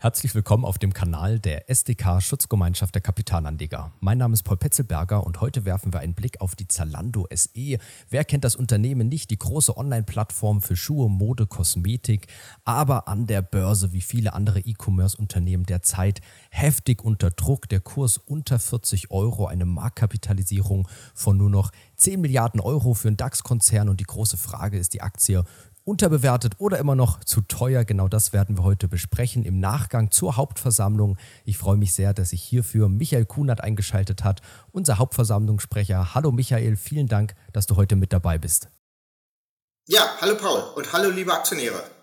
Herzlich willkommen auf dem Kanal der SDK Schutzgemeinschaft der Kapitalanleger. Mein Name ist Paul Petzelberger und heute werfen wir einen Blick auf die Zalando SE. Wer kennt das Unternehmen nicht? Die große Online-Plattform für Schuhe, Mode, Kosmetik, aber an der Börse wie viele andere E-Commerce-Unternehmen derzeit heftig unter Druck. Der Kurs unter 40 Euro, eine Marktkapitalisierung von nur noch 10 Milliarden Euro für einen DAX-Konzern und die große Frage ist die Aktie unterbewertet oder immer noch zu teuer? Genau das werden wir heute besprechen im Nachgang zur Hauptversammlung. Ich freue mich sehr, dass sich hierfür Michael Kunert eingeschaltet hat, unser Hauptversammlungssprecher. Hallo Michael, vielen Dank, dass du heute mit dabei bist. Ja, hallo Paul und hallo liebe Aktionäre.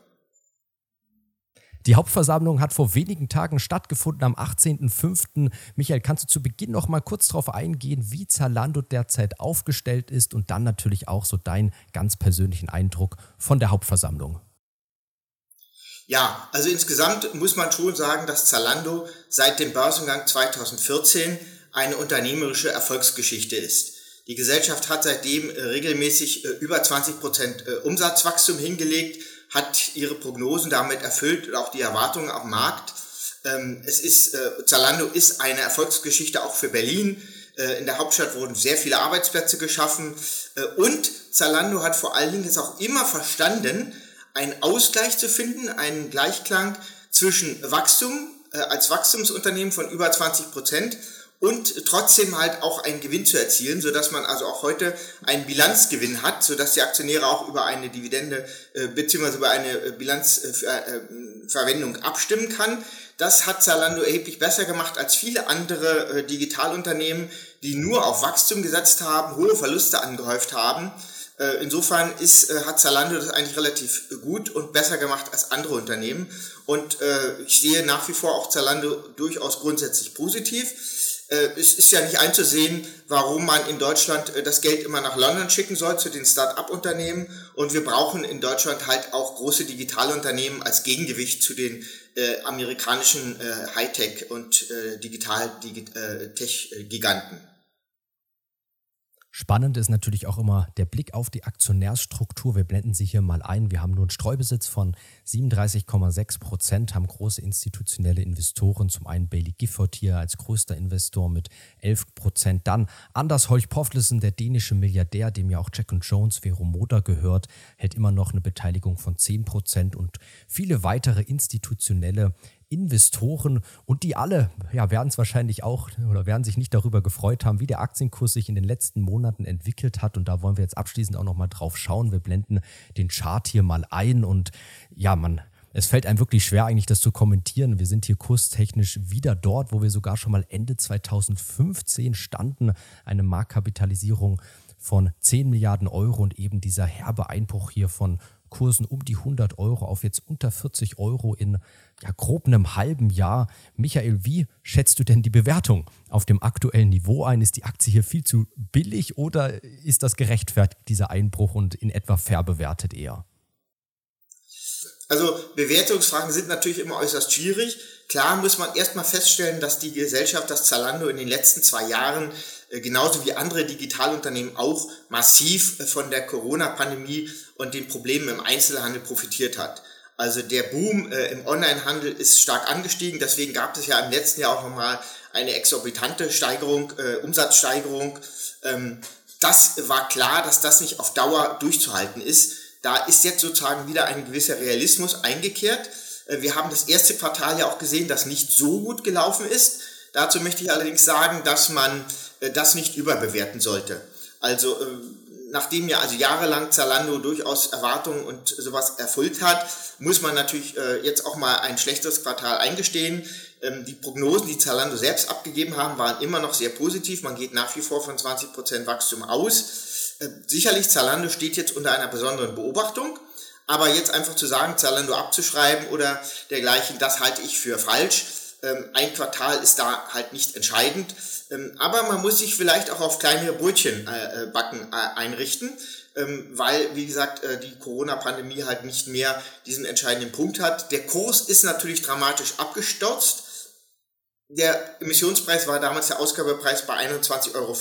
Die Hauptversammlung hat vor wenigen Tagen stattgefunden, am 18.05. Michael, kannst du zu Beginn noch mal kurz darauf eingehen, wie Zalando derzeit aufgestellt ist und dann natürlich auch so deinen ganz persönlichen Eindruck von der Hauptversammlung? Ja, also insgesamt muss man schon sagen, dass Zalando seit dem Börsengang 2014 eine unternehmerische Erfolgsgeschichte ist. Die Gesellschaft hat seitdem äh, regelmäßig äh, über 20 Prozent äh, Umsatzwachstum hingelegt hat ihre Prognosen damit erfüllt und auch die Erwartungen am Markt. Ähm, es ist, äh, Zalando ist eine Erfolgsgeschichte auch für Berlin. Äh, in der Hauptstadt wurden sehr viele Arbeitsplätze geschaffen äh, und Zalando hat vor allen Dingen jetzt auch immer verstanden, einen Ausgleich zu finden, einen Gleichklang zwischen Wachstum als Wachstumsunternehmen von über 20 Prozent und trotzdem halt auch einen Gewinn zu erzielen, so dass man also auch heute einen Bilanzgewinn hat, so dass die Aktionäre auch über eine Dividende äh, beziehungsweise über eine äh, Bilanzverwendung äh, abstimmen kann. Das hat Zalando erheblich besser gemacht als viele andere äh, Digitalunternehmen, die nur auf Wachstum gesetzt haben, hohe Verluste angehäuft haben. Äh, insofern ist, äh, hat Zalando das eigentlich relativ gut und besser gemacht als andere Unternehmen. Und ich sehe nach wie vor auch Zalando durchaus grundsätzlich positiv äh, es ist ja nicht einzusehen, warum man in Deutschland äh, das Geld immer nach London schicken soll zu den Start-up-Unternehmen. Und wir brauchen in Deutschland halt auch große Digitalunternehmen als Gegengewicht zu den äh, amerikanischen äh, Hightech- und äh, Digital-Tech-Giganten. Spannend ist natürlich auch immer der Blick auf die Aktionärsstruktur. Wir blenden sie hier mal ein. Wir haben nur einen Streubesitz von 37,6 Prozent, haben große institutionelle Investoren. Zum einen Bailey Gifford hier als größter Investor mit 11 Prozent. Dann Anders Holch Poflesen, der dänische Milliardär, dem ja auch Jack Jones Vero Motor gehört, hält immer noch eine Beteiligung von 10 Prozent und viele weitere institutionelle Investoren und die alle ja, werden es wahrscheinlich auch oder werden sich nicht darüber gefreut haben, wie der Aktienkurs sich in den letzten Monaten entwickelt hat. Und da wollen wir jetzt abschließend auch nochmal drauf schauen. Wir blenden den Chart hier mal ein und ja, man es fällt einem wirklich schwer, eigentlich das zu kommentieren. Wir sind hier kurstechnisch wieder dort, wo wir sogar schon mal Ende 2015 standen. Eine Marktkapitalisierung von 10 Milliarden Euro und eben dieser herbe Einbruch hier von Kursen um die 100 Euro auf jetzt unter 40 Euro in ja, grob einem halben Jahr. Michael, wie schätzt du denn die Bewertung auf dem aktuellen Niveau ein? Ist die Aktie hier viel zu billig oder ist das gerechtfertigt, dieser Einbruch und in etwa fair bewertet eher? Also Bewertungsfragen sind natürlich immer äußerst schwierig. Klar muss man erstmal feststellen, dass die Gesellschaft, das Zalando in den letzten zwei Jahren genauso wie andere Digitalunternehmen auch massiv äh, von der Corona-Pandemie und den Problemen im Einzelhandel profitiert hat. Also der Boom äh, im Onlinehandel ist stark angestiegen, deswegen gab es ja im letzten Jahr auch nochmal eine exorbitante Steigerung, äh, Umsatzsteigerung. Ähm, das war klar, dass das nicht auf Dauer durchzuhalten ist. Da ist jetzt sozusagen wieder ein gewisser Realismus eingekehrt. Äh, wir haben das erste Quartal ja auch gesehen, das nicht so gut gelaufen ist. Dazu möchte ich allerdings sagen, dass man äh, das nicht überbewerten sollte. Also äh, nachdem ja also jahrelang Zalando durchaus Erwartungen und sowas erfüllt hat, muss man natürlich äh, jetzt auch mal ein schlechteres Quartal eingestehen. Ähm, die Prognosen, die Zalando selbst abgegeben haben, waren immer noch sehr positiv. Man geht nach wie vor von 20% Wachstum aus. Äh, sicherlich, Zalando steht jetzt unter einer besonderen Beobachtung. Aber jetzt einfach zu sagen, Zalando abzuschreiben oder dergleichen, das halte ich für falsch. Ähm, ein Quartal ist da halt nicht entscheidend. Ähm, aber man muss sich vielleicht auch auf kleinere Brötchen äh, äh backen äh, einrichten, ähm, weil, wie gesagt, die Corona-Pandemie halt nicht mehr diesen entscheidenden Punkt hat. Der Kurs ist natürlich dramatisch abgestürzt. Der Emissionspreis war damals der Ausgabepreis bei 21,50 Euro.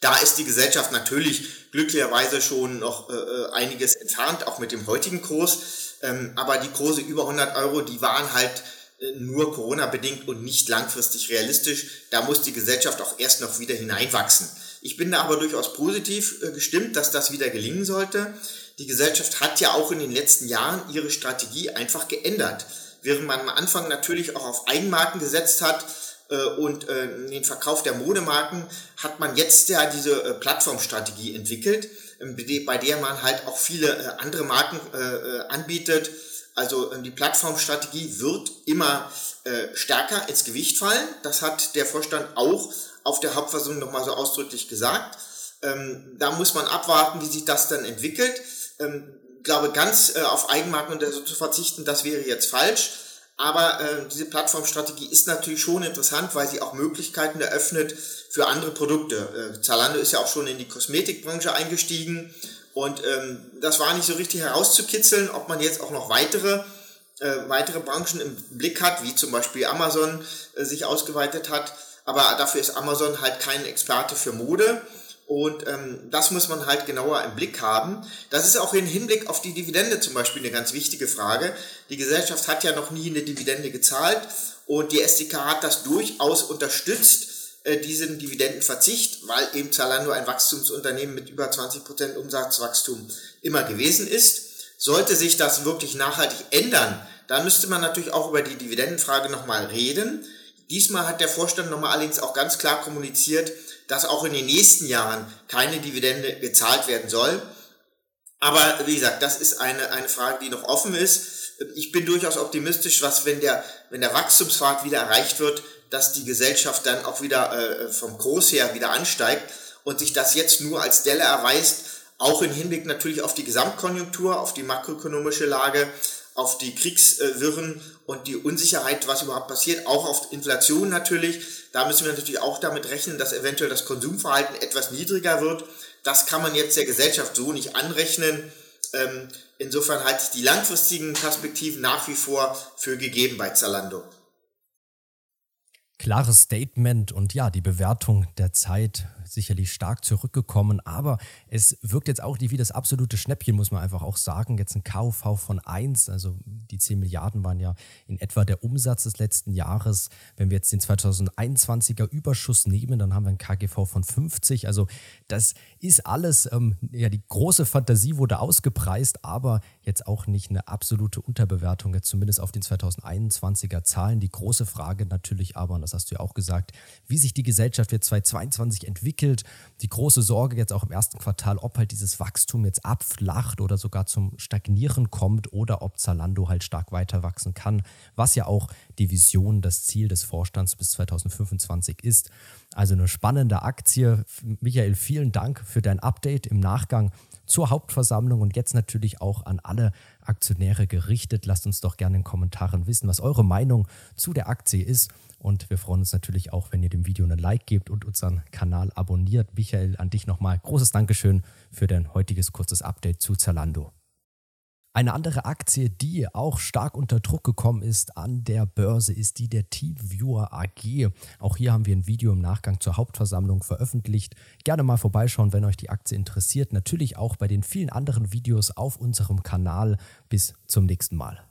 Da ist die Gesellschaft natürlich glücklicherweise schon noch einiges entfernt, auch mit dem heutigen Kurs. Aber die Kurse über 100 Euro, die waren halt nur Corona-bedingt und nicht langfristig realistisch. Da muss die Gesellschaft auch erst noch wieder hineinwachsen. Ich bin da aber durchaus positiv äh, gestimmt, dass das wieder gelingen sollte. Die Gesellschaft hat ja auch in den letzten Jahren ihre Strategie einfach geändert. Während man am Anfang natürlich auch auf Eigenmarken gesetzt hat, äh, und den Verkauf der Modemarken hat man jetzt ja diese Plattformstrategie entwickelt, ähm, bei der man halt auch viele andere Marken anbietet also ähm, die Plattformstrategie wird immer äh, stärker ins Gewicht fallen. Das hat der Vorstand auch auf der Hauptversammlung nochmal so ausdrücklich gesagt. Ähm, da muss man abwarten, wie sich das dann entwickelt. Ähm, glaube, ganz äh, auf Eigenmarken und so zu verzichten, das wäre jetzt falsch. Aber äh, diese Plattformstrategie ist natürlich schon interessant, weil sie auch Möglichkeiten eröffnet für andere Produkte. Äh, Zalando ist ja auch schon in die Kosmetikbranche eingestiegen und ähm, das war nicht so richtig herauszukitzeln, ob man jetzt auch noch weitere, äh, weitere Branchen im Blick hat, wie zum Beispiel Amazon äh, sich ausgeweitet hat. Aber dafür ist Amazon halt kein Experte für Mode. Und ähm, das muss man halt genauer im Blick haben. Das ist auch im Hinblick auf die Dividende zum Beispiel eine ganz wichtige Frage. Die Gesellschaft hat ja noch nie eine Dividende gezahlt und die SDK hat das durchaus unterstützt äh, diesen Dividendenverzicht, weil eben Zalando ein Wachstumsunternehmen mit über 20% Umsatzwachstum immer gewesen ist. Sollte sich das wirklich nachhaltig ändern, dann müsste man natürlich auch über die Dividendenfrage nochmal reden. Diesmal hat der Vorstand nochmal allerdings auch ganz klar kommuniziert, dass auch in den nächsten Jahren keine Dividende gezahlt werden soll. Aber wie gesagt, das ist eine, eine Frage, die noch offen ist. Ich bin durchaus optimistisch, was, wenn der, wenn der Wachstumspfad wieder erreicht wird, dass die Gesellschaft dann auch wieder äh, vom Kurs her wieder ansteigt und sich das jetzt nur als Delle erweist, auch im Hinblick natürlich auf die Gesamtkonjunktur, auf die makroökonomische Lage, auf die Kriegswirren und die Unsicherheit, was überhaupt passiert, auch auf Inflation natürlich. Da müssen wir natürlich auch damit rechnen, dass eventuell das Konsumverhalten etwas niedriger wird. Das kann man jetzt der Gesellschaft so nicht anrechnen. Ähm, insofern halte ich die langfristigen Perspektiven nach wie vor für gegeben bei Zalando klares Statement und ja, die Bewertung der Zeit sicherlich stark zurückgekommen, aber es wirkt jetzt auch nicht wie das absolute Schnäppchen, muss man einfach auch sagen. Jetzt ein KV von 1, also die 10 Milliarden waren ja in etwa der Umsatz des letzten Jahres. Wenn wir jetzt den 2021er Überschuss nehmen, dann haben wir ein KGV von 50. Also das ist alles, ähm, ja, die große Fantasie wurde ausgepreist, aber jetzt auch nicht eine absolute Unterbewertung, jetzt zumindest auf den 2021er Zahlen. Die große Frage natürlich aber, das hast du ja auch gesagt, wie sich die Gesellschaft jetzt 2022 entwickelt. Die große Sorge jetzt auch im ersten Quartal, ob halt dieses Wachstum jetzt abflacht oder sogar zum Stagnieren kommt oder ob Zalando halt stark weiter wachsen kann, was ja auch die Vision, das Ziel des Vorstands bis 2025 ist. Also eine spannende Aktie. Michael, vielen Dank für dein Update im Nachgang zur Hauptversammlung und jetzt natürlich auch an alle Aktionäre gerichtet. Lasst uns doch gerne in Kommentaren wissen, was eure Meinung zu der Aktie ist. Und wir freuen uns natürlich auch, wenn ihr dem Video einen Like gebt und unseren Kanal abonniert. Michael, an dich nochmal großes Dankeschön für dein heutiges kurzes Update zu Zalando. Eine andere Aktie, die auch stark unter Druck gekommen ist an der Börse, ist die der TeamViewer AG. Auch hier haben wir ein Video im Nachgang zur Hauptversammlung veröffentlicht. Gerne mal vorbeischauen, wenn euch die Aktie interessiert. Natürlich auch bei den vielen anderen Videos auf unserem Kanal. Bis zum nächsten Mal.